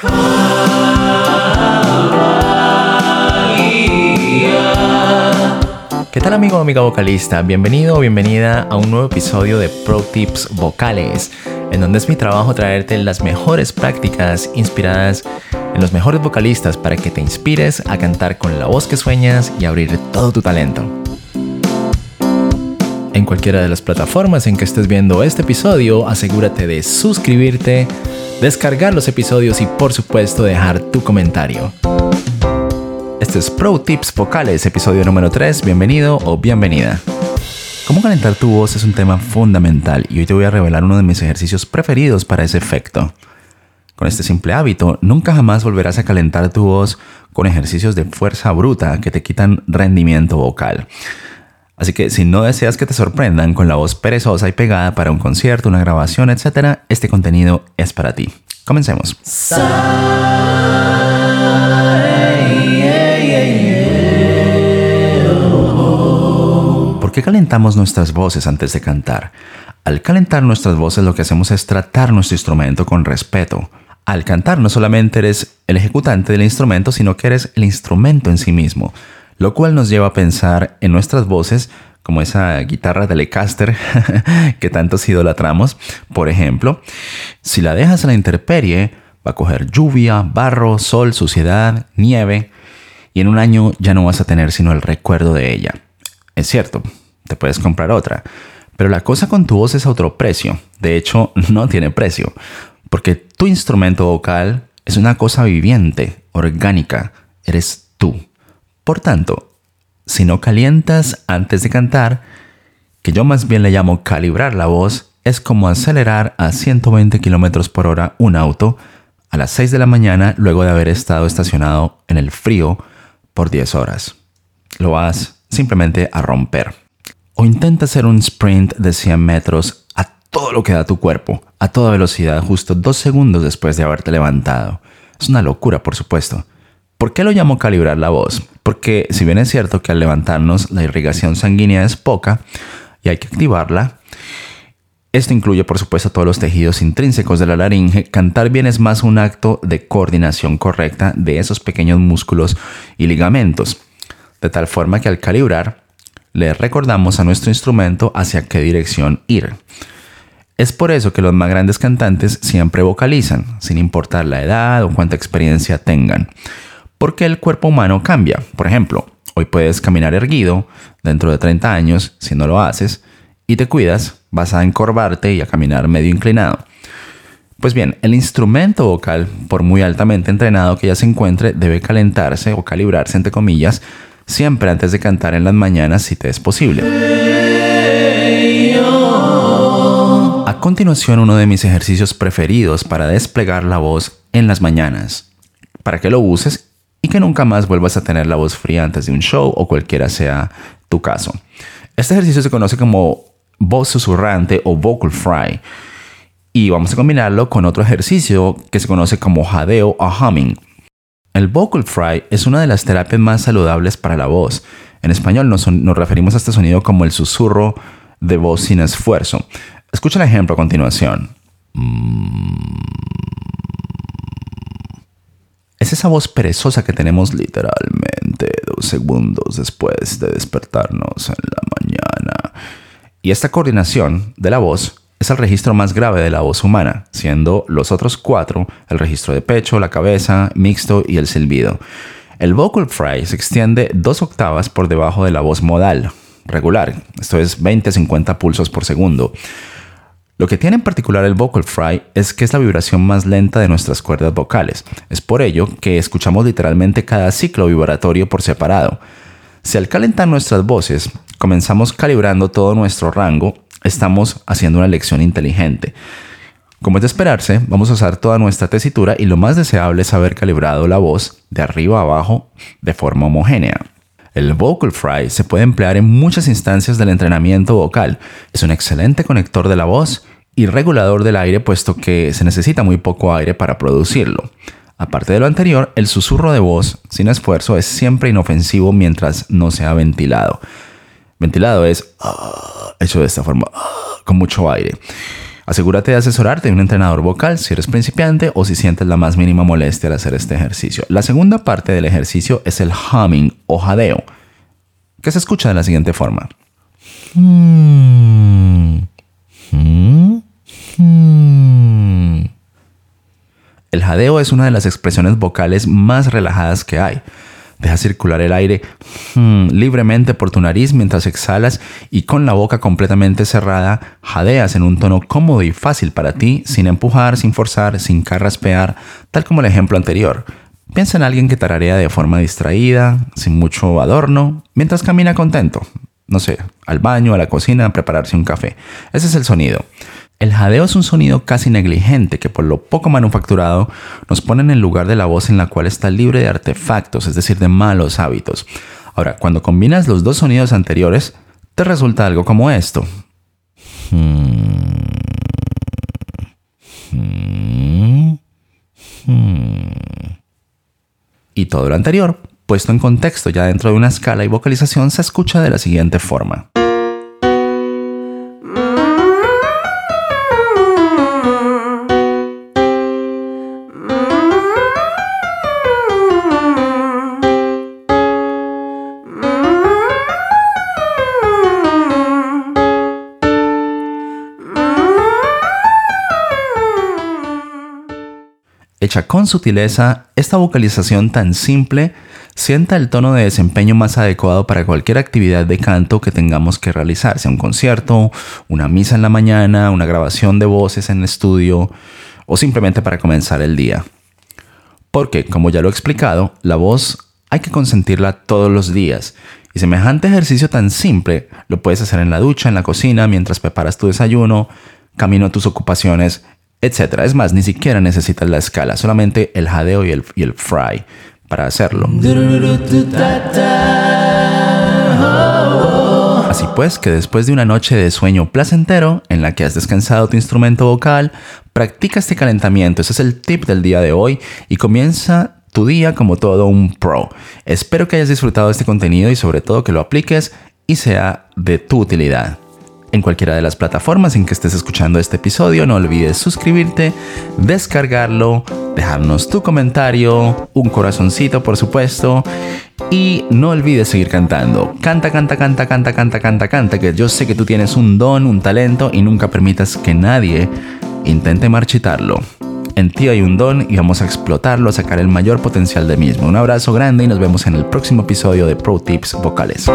¿Qué tal amigo o amiga vocalista? Bienvenido o bienvenida a un nuevo episodio de Pro Tips Vocales, en donde es mi trabajo traerte las mejores prácticas inspiradas en los mejores vocalistas para que te inspires a cantar con la voz que sueñas y abrir todo tu talento. En cualquiera de las plataformas en que estés viendo este episodio, asegúrate de suscribirte, descargar los episodios y por supuesto dejar tu comentario. Este es Pro Tips Vocales, episodio número 3. Bienvenido o bienvenida. Cómo calentar tu voz es un tema fundamental y hoy te voy a revelar uno de mis ejercicios preferidos para ese efecto. Con este simple hábito, nunca jamás volverás a calentar tu voz con ejercicios de fuerza bruta que te quitan rendimiento vocal. Así que si no deseas que te sorprendan con la voz perezosa y pegada para un concierto, una grabación, etc., este contenido es para ti. Comencemos. ¿Por qué calentamos nuestras voces antes de cantar? Al calentar nuestras voces lo que hacemos es tratar nuestro instrumento con respeto. Al cantar no solamente eres el ejecutante del instrumento, sino que eres el instrumento en sí mismo, lo cual nos lleva a pensar en nuestras voces como esa guitarra Telecaster que tantos idolatramos. Por ejemplo, si la dejas a la intemperie, va a coger lluvia, barro, sol, suciedad, nieve, y en un año ya no vas a tener sino el recuerdo de ella. Es cierto, te puedes comprar otra, pero la cosa con tu voz es a otro precio. De hecho, no tiene precio, porque tu instrumento vocal es una cosa viviente, orgánica, eres tú. Por tanto, si no calientas antes de cantar, que yo más bien le llamo calibrar la voz, es como acelerar a 120 km por hora un auto a las 6 de la mañana luego de haber estado estacionado en el frío por 10 horas. Lo vas simplemente a romper. O intenta hacer un sprint de 100 metros a todo lo que da tu cuerpo, a toda velocidad, justo dos segundos después de haberte levantado. Es una locura, por supuesto. ¿Por qué lo llamo calibrar la voz? Porque si bien es cierto que al levantarnos la irrigación sanguínea es poca y hay que activarla, esto incluye, por supuesto, todos los tejidos intrínsecos de la laringe. Cantar bien es más un acto de coordinación correcta de esos pequeños músculos y ligamentos, de tal forma que al calibrar, le recordamos a nuestro instrumento hacia qué dirección ir. Es por eso que los más grandes cantantes siempre vocalizan, sin importar la edad o cuánta experiencia tengan. Porque el cuerpo humano cambia. Por ejemplo, hoy puedes caminar erguido, dentro de 30 años, si no lo haces, y te cuidas, vas a encorvarte y a caminar medio inclinado. Pues bien, el instrumento vocal, por muy altamente entrenado que ya se encuentre, debe calentarse o calibrarse, entre comillas, siempre antes de cantar en las mañanas si te es posible. A continuación, uno de mis ejercicios preferidos para desplegar la voz en las mañanas, para que lo uses y que nunca más vuelvas a tener la voz fría antes de un show o cualquiera sea tu caso. Este ejercicio se conoce como voz susurrante o vocal fry. Y vamos a combinarlo con otro ejercicio que se conoce como jadeo o humming. El vocal fry es una de las terapias más saludables para la voz. En español nos, referimos a este sonido como el susurro de voz sin esfuerzo. Escucha el ejemplo a continuación. Es esa voz perezosa que tenemos literalmente dos segundos después de despertarnos en la mañana. Y esta coordinación de la voz es el registro más grave de la voz humana, siendo los otros cuatro el registro de pecho, la cabeza, mixto y el silbido. El vocal fry se extiende dos octavas por debajo de la voz modal, regular, esto es 20-50 pulsos por segundo. Lo que tiene en particular el vocal fry es que es la vibración más lenta de nuestras cuerdas vocales. Es por ello que escuchamos literalmente cada ciclo vibratorio por separado. Si al calentar nuestras voces comenzamos calibrando todo nuestro rango, estamos haciendo una elección inteligente. Como es de esperarse, vamos a usar toda nuestra tesitura y lo más deseable es haber calibrado la voz de arriba a abajo de forma homogénea. El vocal fry se puede emplear en muchas instancias del entrenamiento vocal. Es un excelente conector de la voz y regulador del aire puesto que se necesita muy poco aire para producirlo. Aparte de lo anterior, el susurro de voz sin esfuerzo es siempre inofensivo mientras no sea ventilado. Ventilado es ah, hecho de esta forma, ah, con mucho aire. Asegúrate de asesorarte de un entrenador vocal si eres principiante o si sientes la más mínima molestia al hacer este ejercicio. La segunda parte del ejercicio es el humming o jadeo, que se escucha de la siguiente forma. El jadeo es una de las expresiones vocales más relajadas que hay. Deja circular el aire hmm, libremente por tu nariz mientras exhalas y con la boca completamente cerrada jadeas en un tono cómodo y fácil para ti, sin empujar, sin forzar, sin carraspear, tal como el ejemplo anterior. Piensa en alguien que tararea de forma distraída, sin mucho adorno, mientras camina contento. No sé, al baño, a la cocina, a prepararse un café. Ese es el sonido. El jadeo es un sonido casi negligente que por lo poco manufacturado nos pone en el lugar de la voz en la cual está libre de artefactos, es decir, de malos hábitos. Ahora, cuando combinas los dos sonidos anteriores, te resulta algo como esto. Y todo lo anterior, puesto en contexto ya dentro de una escala y vocalización, se escucha de la siguiente forma. Hecha con sutileza, esta vocalización tan simple sienta el tono de desempeño más adecuado para cualquier actividad de canto que tengamos que realizar, sea un concierto, una misa en la mañana, una grabación de voces en el estudio o simplemente para comenzar el día. Porque, como ya lo he explicado, la voz hay que consentirla todos los días y semejante ejercicio tan simple lo puedes hacer en la ducha, en la cocina, mientras preparas tu desayuno, camino a tus ocupaciones etc. Es más, ni siquiera necesitas la escala, solamente el jadeo y el, y el fry para hacerlo. Así pues, que después de una noche de sueño placentero en la que has descansado tu instrumento vocal, practica este calentamiento. Ese es el tip del día de hoy y comienza tu día como todo un pro. Espero que hayas disfrutado de este contenido y sobre todo que lo apliques y sea de tu utilidad en cualquiera de las plataformas en que estés escuchando este episodio. No olvides suscribirte, descargarlo, dejarnos tu comentario, un corazoncito por supuesto. Y no olvides seguir cantando. Canta, canta, canta, canta, canta, canta, canta, que yo sé que tú tienes un don, un talento y nunca permitas que nadie intente marchitarlo. En ti hay un don y vamos a explotarlo, a sacar el mayor potencial de mismo. Un abrazo grande y nos vemos en el próximo episodio de Pro Tips Vocales.